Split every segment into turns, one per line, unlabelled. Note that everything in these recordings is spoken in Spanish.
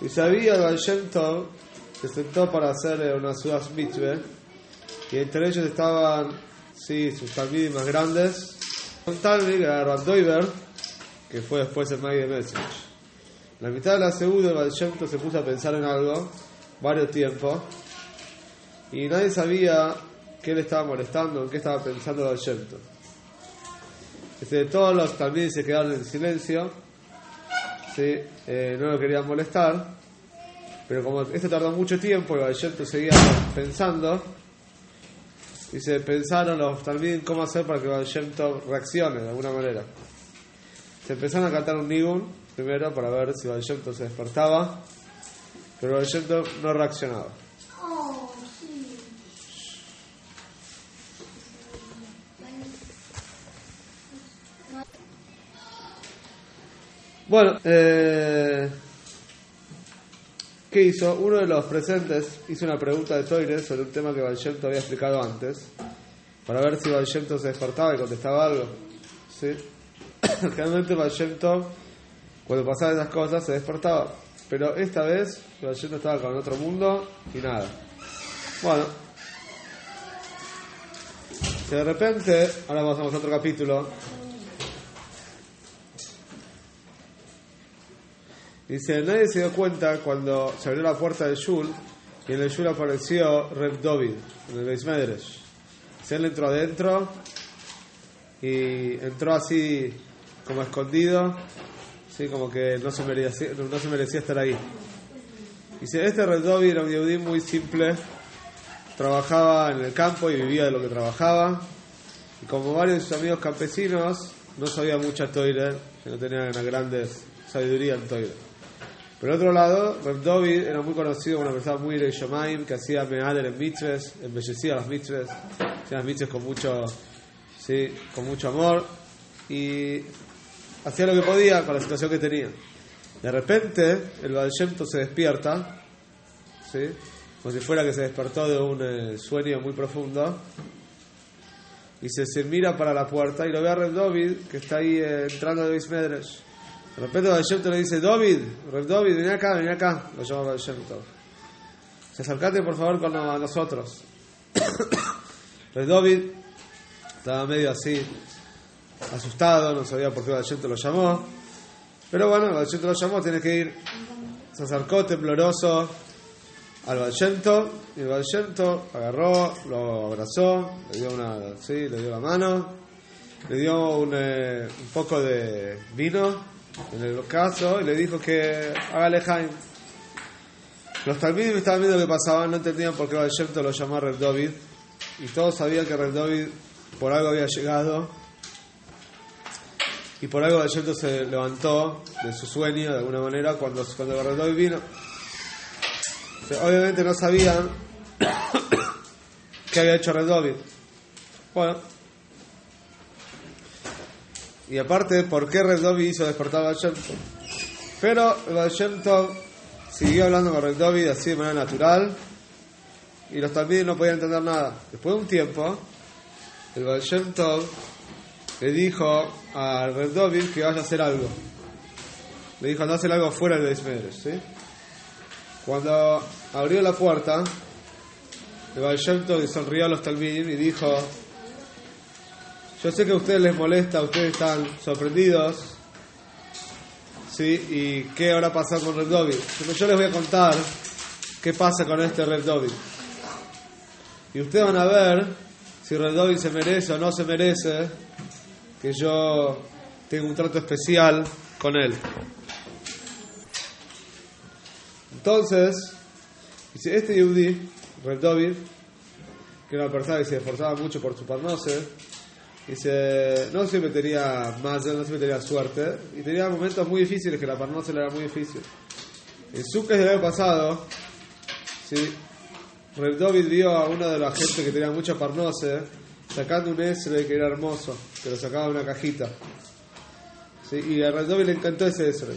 Y sabía el Shem Tov, se sentó para hacer eh, una ciudad mitzvah, y entre ellos estaban, sí, sus talmidim más grandes, un talmid que era Rav Doiber, que fue después el Maggie de Message. En la mitad de la segunda, el Shem Tov se puso a pensar en algo, varios tiempos, y nadie sabía qué le estaba molestando, en qué estaba pensando el Shem Tov. Este, todos los talmidim se quedaron en silencio, Eh, no lo querían molestar, pero como esto tardó mucho tiempo y Vallejo seguía pensando, y se pensaron los también cómo hacer para que Vallejo reaccione de alguna manera. Se empezaron a cantar un nigun primero para ver si Vallejo se despertaba, pero Vallejo no reaccionaba. Bueno, eh, ¿qué hizo? Uno de los presentes hizo una pregunta de Toire sobre un tema que Valshemto había explicado antes, para ver si Valshemto se despertaba y contestaba algo. ¿Sí? Realmente Valshemto, cuando pasaban esas cosas, se despertaba. Pero esta vez Valshemto estaba con otro mundo y nada. Bueno, de repente, ahora pasamos a otro capítulo, Dice, nadie se dio cuenta cuando se abrió la puerta del Shul y en el Shul apareció Reb Dovid, en el Beis Medrash. Se él entró adentro y entró así como escondido, así como que no se merecía, estar ahí. Dice, este Reb Dovid era un yehudí muy simple, trabajaba en el campo y vivía de lo que trabajaba. Y como varios de sus amigos campesinos, no sabía mucha toire, que no tenía una grande sabiduría en toire. Por otro lado, Reb David era muy conocido una persona muy de Shomaim, que hacía meader en mitzvahs, embellecía las mitzvahs, hacía las mitzvahs con mucho, sí, con mucho amor, y hacía lo que podía con la situación que tenía. De repente, el Baal se despierta, ¿sí? como si fuera que se despertó de un eh, sueño muy profundo, y se, mira para la puerta y lo ve a Reb David, que está ahí eh, entrando de Beis Medrash. De repente Baal le dice, David, Reb David, ven acá, ven acá. Lo llama Baal Shem Tov. Se acercate por favor con nosotros. Reb David estaba medio así, asustado, no sabía por qué Baal Shem Tov lo llamó. Pero bueno, Baal Shem Tov lo llamó, tiene que ir. Se acercó tembloroso al Tov, y el Tov agarró, lo abrazó, le dio, una, sí, le dio la mano, le dio un, eh, un poco de vino en el caso y le dijo que haga lejaim. Los talmidim estaban viendo lo que pasaba, no entendían por qué el Shemto lo llamó Red David y todos sabían que Red David por algo había llegado y por algo el Shemto se levantó de su sueño de alguna manera cuando, cuando Red David vino. Obviamente no sabían qué había hecho Red David. Bueno, y aparte, ¿por qué Red David hizo despertar a Tov? Pero Tov siguió hablando con Red David así de manera natural y los talmidim no podían entender nada. Después de un tiempo, el Baal le dijo a Red David que vaya a hacer algo. Le dijo, anda a hacer algo fuera del Besmeres, ¿sí? Cuando abrió la puerta, el Baal Tov sonrió a los talmidim y dijo, yo sé que a ustedes les molesta, ustedes están sorprendidos. ¿Sí? ¿Y qué habrá pasado con Red David? Pero yo les voy a contar qué pasa con este Red David. Y ustedes van a ver si Red David se merece o no se merece que yo tenga un trato especial con él. Entonces, dice, este Yehudi, Red David, que era una persona que se esforzaba mucho por su parnose, Dice, no siempre tenía más, no siempre tenía suerte. Y tenía momentos muy difíciles que la parnosa le era muy difícil. En Sukkot del año pasado, ¿sí? Reb vio a una de la gente que tenía mucha parnose sacando un Esre que era hermoso, que lo sacaba de una cajita. ¿Sí? Y a Reb David le encantó ese Esre.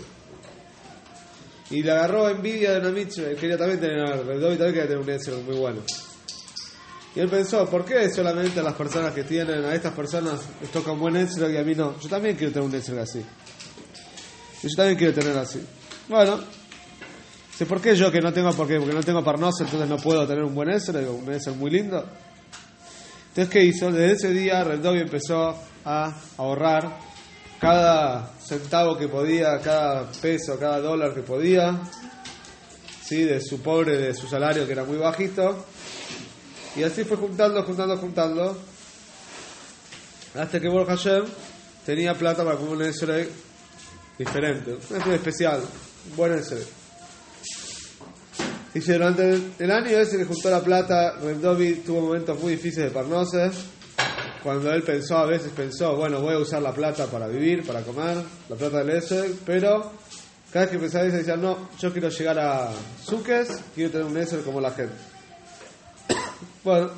Y le agarró envidia de una mitzvah. Quería también tener, Reb David también quería tener un Esre muy bueno. Y él pensó, ¿por qué solamente a las personas que tienen, a estas personas les toca un buen Ezra y a mí no? Yo también quiero tener un Ezra así. Y yo también quiero tener así. Bueno, Dice, ¿por qué yo que no tengo, porque, porque no tengo parnosa, entonces no puedo tener un buen Eser, un Eser muy lindo? Entonces, ¿qué hizo? Desde ese día, Rendovi empezó a ahorrar cada centavo que podía, cada peso, cada dólar que podía, ¿sí? de su pobre, de su salario que era muy bajito. Y así fue juntando, juntando, juntando, hasta que Baruch Hashem tenía plata para comer un Esrei diferente, un Esrei especial, un buen Esrei. Dice, durante el, año ese que juntó la plata, Rendovi tuvo momentos muy difíciles de Parnose, cuando él pensó, a veces pensó, bueno, voy a usar la plata para vivir, para comer, la plata del Esrei, pero cada vez que pensaba eso decía, no, yo quiero llegar a Suques, quiero tener un Esrei como la gente. Bueno,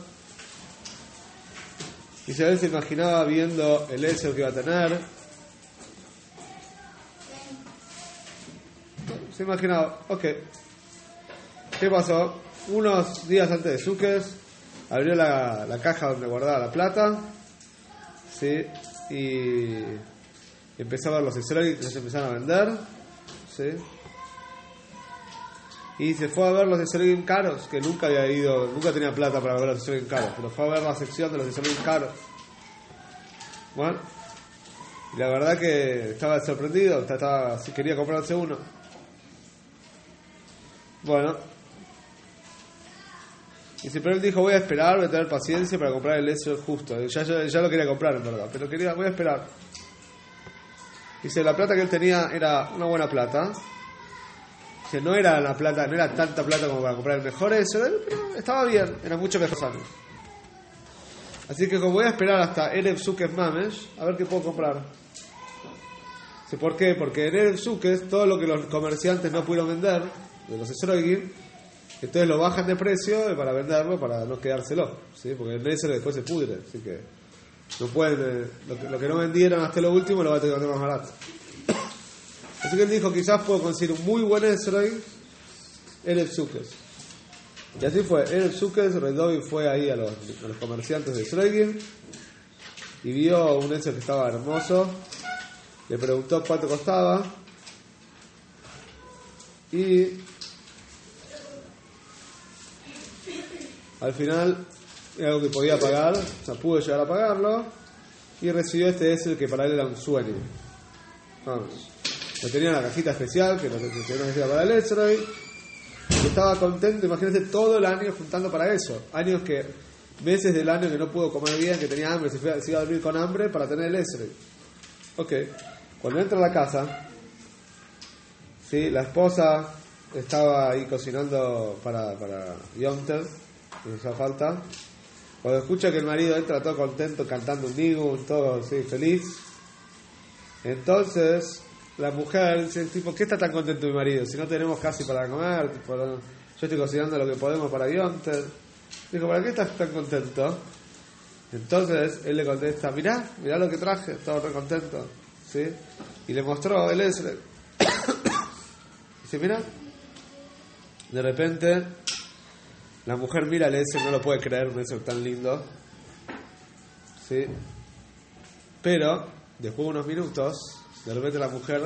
veces se imaginaba viendo el Esrei que iba a tener, se imaginaba, ok, ¿qué pasó? Unos días antes de Suques, abrió la, la caja donde guardaba la plata, ¿sí? y empezó a ver los Esrei que se empezaron a vender, ¿sí? Y se fue a ver los Esrei caros, que nunca había ido, nunca tenía plata para ver los Esrei caros, pero fue a ver la sección de los Esrei caros. Bueno, y la verdad que estaba sorprendido, estaba, quería comprarse uno. Bueno, y si pero él dijo, voy a esperar, voy a tener paciencia para comprar el Ezra justo. Ya, ya, ya lo quería comprar, en verdad, pero quería, voy a esperar. Dice, la plata que él tenía era una buena plata. Dice, no era la plata, no era tanta plata como para comprar el mejor Ezra, pero estaba bien, era mucho mejor sano. Así que como voy a esperar hasta Erev Sukes Mamesh, a ver qué puedo comprar. Dice, ¿Por qué? Porque en Erev Sukes, todo lo que los comerciantes no pudieron vender, de los Esrogim, entonces lo bajan de precio para venderlo, para no quedárselo, ¿sí? porque el Esro después se pudre, así que no pueden, eh, lo, que, lo que no vendieron hasta lo último lo va a tener que más barato. Así que él dijo, quizás puedo conseguir un muy buen Esroi, Erev Sukes. Y así fue, Erev Sukes, Redovi fue ahí a los, comerciantes de Esrogim y vio un Esro que estaba hermoso, le preguntó cuánto costaba y al final era algo que podía pagar, o sea, pudo llegar a pagarlo y recibió este Esel que para él era un sueño. Vamos. Tenía en la cajita especial que no tenía para el Esrei. Y estaba contento, imagínense, todo el año juntando para eso. Años que, meses del año que no pudo comer bien, que tenía hambre, se, iba a dormir con hambre para tener el Esrei. Ok. Cuando entra a la casa, ¿sí? la esposa estaba ahí cocinando para, para Yom Tov, no hace falta. Cuando escucha que el marido entra todo contento, cantando un nigun, todo así, feliz. Entonces, la mujer dice, tipo, ¿qué está tan contento mi marido? Si no tenemos casi para comer, yo estoy cocinando lo que podemos para Tov. Dijo, ¿para qué estás tan contento? Entonces él le contesta, mirá, mirá lo que traje, estaba re contento. ¿Sí? Y le mostró el Esre. Dice, mira. De repente, la mujer mira el Esre, no lo puede creer, un Esre tan lindo. ¿Sí? Pero, después de unos minutos, de repente la mujer,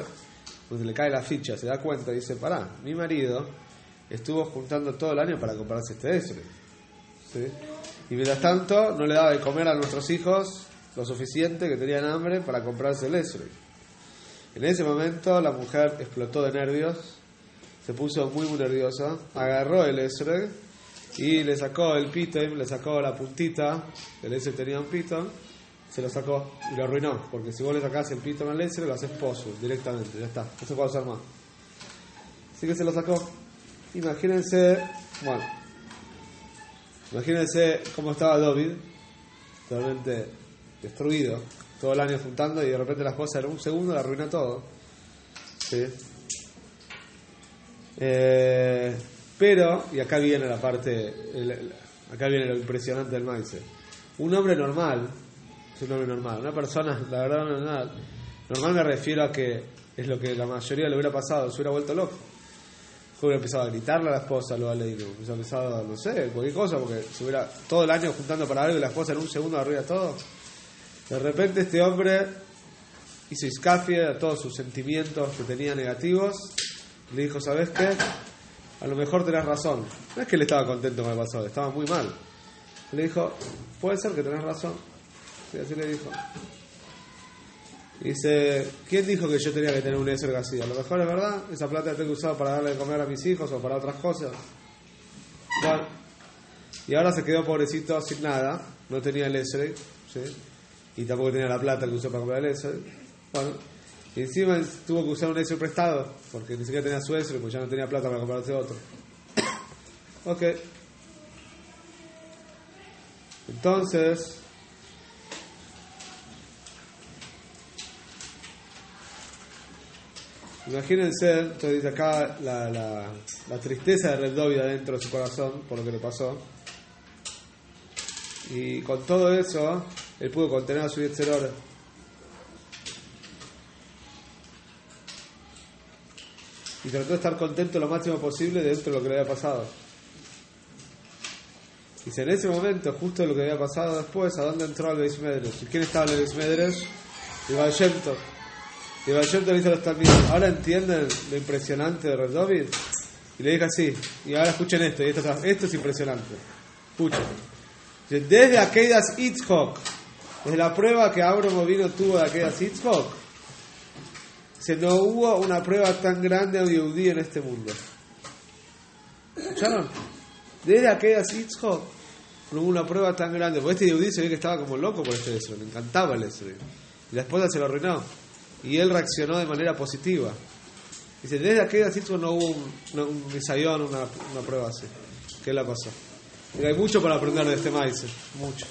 cuando le cae la ficha, se da cuenta y dice, pará, mi marido estuvo juntando todo el año para comprarse este Esre. ¿Sí? Y mientras tanto, no le daba de comer a nuestros hijos lo suficiente que tenían hambre para comprarse el Esrei. En ese momento la mujer explotó de nervios, se puso muy muy nerviosa, agarró el Esrei y le sacó el pito, le sacó la puntita, el Esrei tenía un pito, se lo sacó y lo arruinó, porque si vos le sacás el pito al Esrei lo haces pozo directamente, ya está, no se puede usar más. Así que se lo sacó. Imagínense, bueno, imagínense cómo estaba David, totalmente destruido, todo el año juntando y de repente las cosas en un segundo le arruina todo. ¿Sí? Eh, pero, y acá viene la parte, acá viene lo impresionante del maíz. Un hombre normal, es un hombre normal, una persona, la verdad, normal, normal me refiero a que es lo que la mayoría le hubiera pasado, se hubiera vuelto loco. Hubiera empezado a gritarle a la esposa, lo hubiera hubiera empezado, no sé, cualquier cosa, porque se hubiera todo el año juntando para algo y la esposa en un segundo arruina todo. De repente este hombre hizo iscafia a todos sus sentimientos que tenía negativos. Le dijo, ¿sabes qué? a lo mejor tenés razón. No es que él estaba contento con el pasado, estaba muy mal. Le dijo, puede ser que tenés razón. Y así le dijo. Dice, ¿quién dijo que yo tenía que tener un Eser así? A lo mejor es verdad, esa plata la tengo que usar para darle de comer a mis hijos o para otras cosas. Bueno, y ahora se quedó pobrecito sin nada, no tenía el Eser, ¿sí? y tampoco tenía la plata que usó para comprar el Eser. Bueno, y encima tuvo que usar un Eser prestado, porque ni siquiera tenía su Eser, pues ya no tenía plata para comprarse otro. ok. Entonces, Imagínense, entonces acá la, la, la tristeza de Red David adentro de su corazón por lo que le pasó. Y con todo eso, él pudo contener a su Yetzeror. Y trató de estar contento lo máximo posible dentro de lo que le había pasado. Y en ese momento, justo lo que había pasado después, ¿a dónde entró el Beis? ¿Y quién estaba en el Beis? El. Y Baal Shem Tov le dice a los talmidim, ¿ahora entienden lo impresionante de Red? Y le dijo así, y ahora escuchen esto, y esto, esto es impresionante. Escuchen. Desde aquellas Itzhok, desde la prueba que Abraham vino tuvo de aquellas Itzhok, se no hubo una prueba tan grande a un Yehudí en este mundo. ¿Escucharon? Desde aquellas Itzhok, no hubo una prueba tan grande. Porque este Yehudí se ve que estaba como loco por este Esro, le encantaba el Esro. Y la esposa se lo arruinó. Y él reaccionó de manera positiva. Dice, desde aquellas Itzhok no hubo un, misayón, una, una prueba así. ¿Qué cosa? Y hay mucho para aprender de este maíz, mucho.